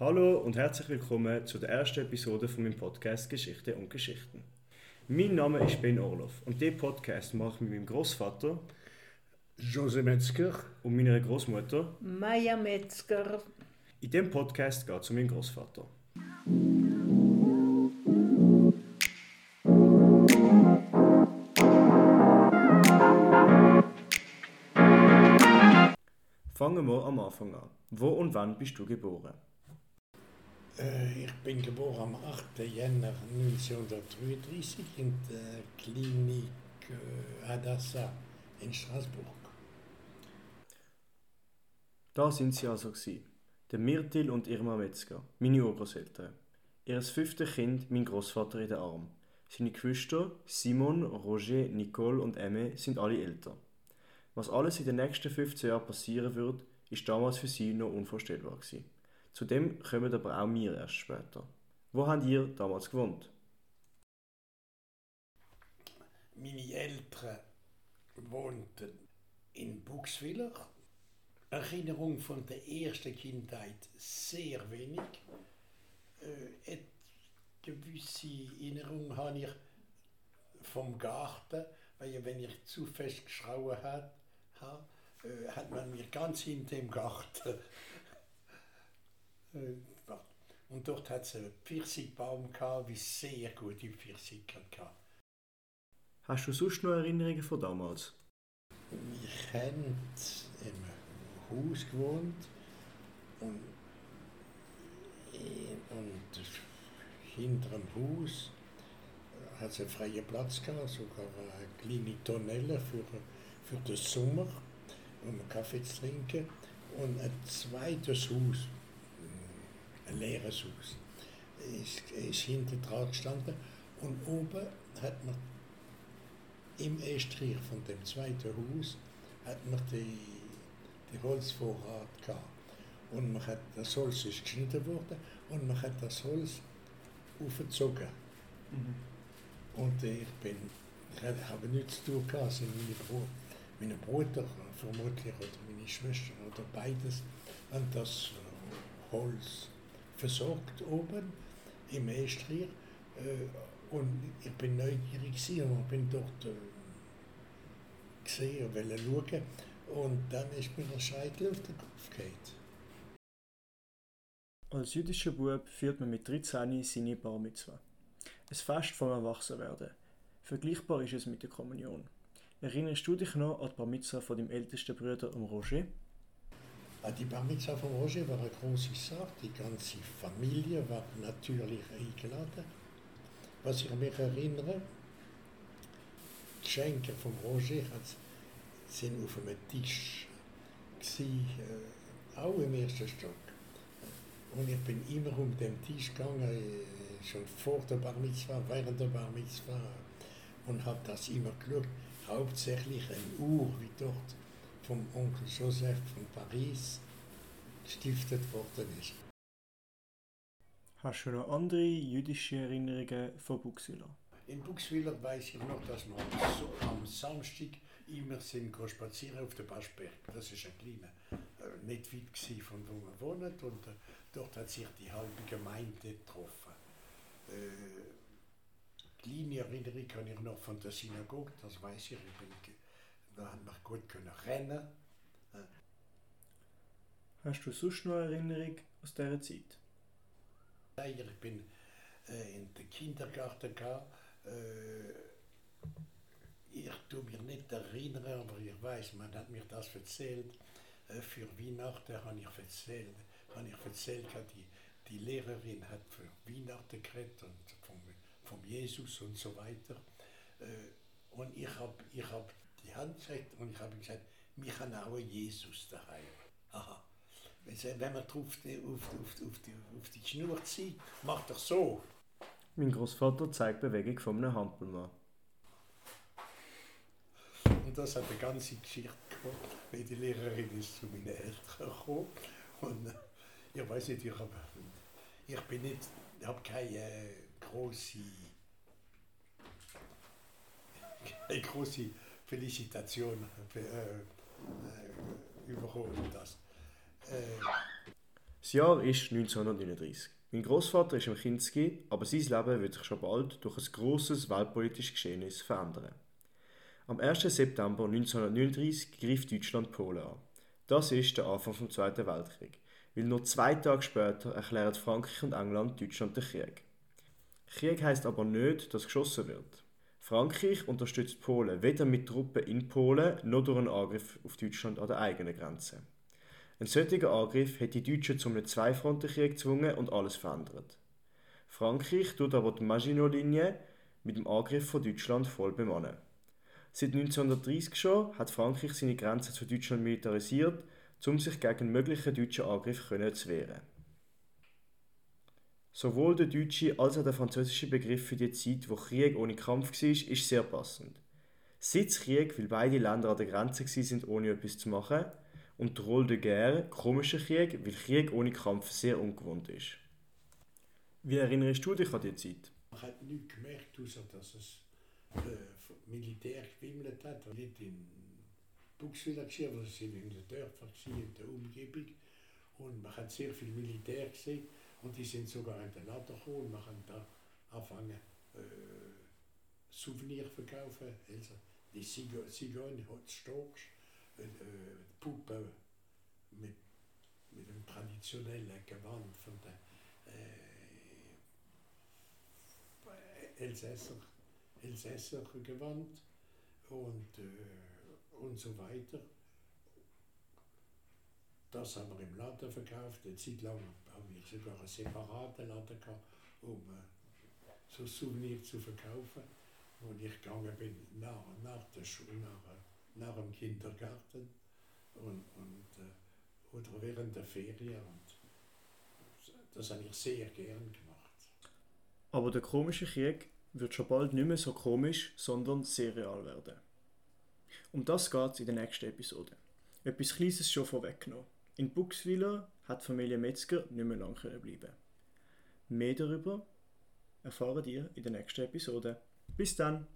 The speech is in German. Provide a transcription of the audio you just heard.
Hallo und herzlich willkommen zu der ersten Episode von meinem Podcast Geschichte und Geschichten. Mein Name ist Ben Orloff und diesen Podcast mache ich mit meinem Großvater Jose Metzger und meiner Großmutter. Maya Metzger. In diesem Podcast geht es um meinen Großvater. Fangen wir am Anfang an. Wo und wann bist du geboren? Äh, ich bin geboren am 8. Jänner 1933 in der Klinik äh, Adassa in Straßburg. Da sind sie also gewesen. Der Mirtil und Irma Metzger, meine Urgroßeltern. Ihr fünftes Kind, mein Großvater in den Arm. Seine Geschwister Simon, Roger, Nicole und Emme sind alle älter. Was alles in den nächsten 15 Jahren passieren wird, ist damals für sie noch unvorstellbar gewesen. Zudem kommen aber auch wir erst später. Wo habt ihr damals gewohnt? Meine Eltern wohnten in Buxwiller. Erinnerung von der ersten Kindheit sehr wenig. Äh, eine gewisse Erinnerung habe ich vom Garten, weil wenn ich zu fest geschrauen habe, äh, hat man mir ganz hinter dem Garten und dort hat es einen Pfirsichbaum gehabt, wie sehr gute Pfirsiche gehabt. Hast du sonst noch Erinnerungen von damals? Wir haben im Haus gewohnt und, und hinter dem Haus hat es einen freien Platz gehabt, sogar eine kleine Tonelle für, für den Sommer, um Kaffee zu trinken. Und ein zweites Haus, ein leeres Haus, ist, ist hinter dran gestanden. Und oben hat man im Estrich von dem zweiten Haus hat man die, die Holzvorrat gehabt. Und man hat, das Holz ist geschnitten worden und man hat das Holz aufgezogen. Mhm. Und ich bin, ich habe nichts zu tun gehabt, sind meine, Bro, meine Bruder vermutlich oder meine Schwester oder beides, haben das Holz versorgt oben im Estrich. Äh, und ich bin neugierig und bin dort äh, gesehen und schauen. Und dann ist mir der Scheitel auf den Kopf gefallen. Als jüdischer Bub führt man mit 13 seine Bar Mitzvah. Ein Fest vom Erwachsenwerden. Vergleichbar ist es mit der Kommunion. Erinnerst du dich noch an die Bar Mitzvah von deinem ältesten Bruder Roger? Ah, die Bar Mitzvah von Roger war eine große Sache. Die ganze Familie war natürlich eingeladen. Was ich mich erinnere, die Geschenke von Roger sind auf einem Tisch, äh, auch im ersten Stock. Und ich bin immer um den Tisch gegangen, äh, schon vor der Bar Mitzvah, während der Bar Mitzvah und habe das immer geschaut. Hauptsächlich eine Uhr, wie dort vom Onkel Joseph von Paris gestiftet worden ist. Hast du noch andere jüdische Erinnerungen von Buxwiller? In Buxwiller weiß ich noch, dass wir am Samstag immer sind spazieren auf der Baschberg. Das ist ein kleiner, äh, nicht weit von wo wir wohnen. Und äh, dort hat sich die halbe Gemeinde getroffen. Äh, kleine Erinnerung kann ich noch von der Synagoge, das weiß ich. ich bin, da hat man gut können rennen. Hast du sonst noch Erinnerung aus dieser Zeit? Ich bin äh, in den Kindergarten gegangen. Äh, ich tue mich nicht erinnern, aber ich weiß, man hat mir das erzählt. Äh, für Weihnachten habe ich erzählt, habe ich erzählt, die, die Lehrerin hat für Weihnachten geredet und vom, vom Jesus und so weiter. Äh, und ich habe ich hab die Hand und ich habe gesagt, mich haben auch Jesus daheim. Aha. Wenn man drauf auf, die, auf, auf, die, auf die Schnur zieht, macht doch so. Mein Großvater zeigt Bewegung von einem Hampelmann. Und das hat eine ganze Geschichte gehabt, weil die Lehrerin ist zu meinen Eltern gekommen. Und äh, ich weiß nicht, ich, hab, ich bin nicht, ich habe keine äh, große, keine große Felicitation äh, äh, überholt das. Sie Jahr ist 1939. Mein Großvater ist im Kinski, aber sein Leben wird sich schon bald durch ein großes weltpolitisches Geschehnis verändern. Am 1. September 1939 greift Deutschland Polen an. Das ist der Anfang vom Zweiten Weltkrieg, weil nur zwei Tage später erklären Frankreich und England Deutschland den Krieg. Krieg heißt aber nicht, dass geschossen wird. Frankreich unterstützt Polen weder mit Truppen in Polen noch durch einen Angriff auf Deutschland an der eigenen Grenze. Ein solcher Angriff hätte die Deutschen zu einem Zweifrontenkrieg gezwungen und alles verändert. Frankreich tut aber die Maginot-Linie mit dem Angriff von Deutschland voll bemannen. Seit 1930 schon hat Frankreich seine Grenzen zu Deutschland militarisiert, um sich gegen möglichen deutschen Angriff zu wehren. Sowohl der deutsche als auch der französische Begriff für die Zeit, wo Krieg ohne Kampf war, ist sehr passend. Sitzkrieg, weil beide Länder an der Grenze sind, ohne etwas zu machen, und Drôle de Guerre, komischer Krieg, weil Krieg ohne Kampf sehr ungewohnt ist. Wie erinnerst du dich an die Zeit? Man hat nichts gemerkt, außer dass es äh, Militär gewimmelt hat. Nicht in Buxwiller aber es sind in den Dörfern, in der Umgebung. Und man hat sehr viel Militär gesehen. Und die sind sogar in den Laden gekommen man kann da anfangen, äh, Souvenir verkaufen. Also die Zigeuner, Stocksch, äh, Puppe mit, mit dem traditionellen Gewand von der äh, Elsässer, Elsässer Gewand und, äh, und so weiter. Das haben wir im Laden verkauft. Eine Zeit lang haben wir sogar einen separaten Laden gehabt, um äh, so Souvenir zu verkaufen. Wo ich gegangen bin nach, nach der Schule, nach, nach dem Kindergarten und, und, äh, oder während der Ferien. Und das habe ich sehr gern gemacht. Aber der komische Krieg wird schon bald nicht mehr so komisch, sondern sehr real werden. Um das geht es in der nächsten Episode. Etwas Kleines schon vorweggenommen. In Buxwiller hat Familie Metzger nicht mehr lange bleiben Mehr darüber erfahren ihr in der nächsten Episode. Bis dann!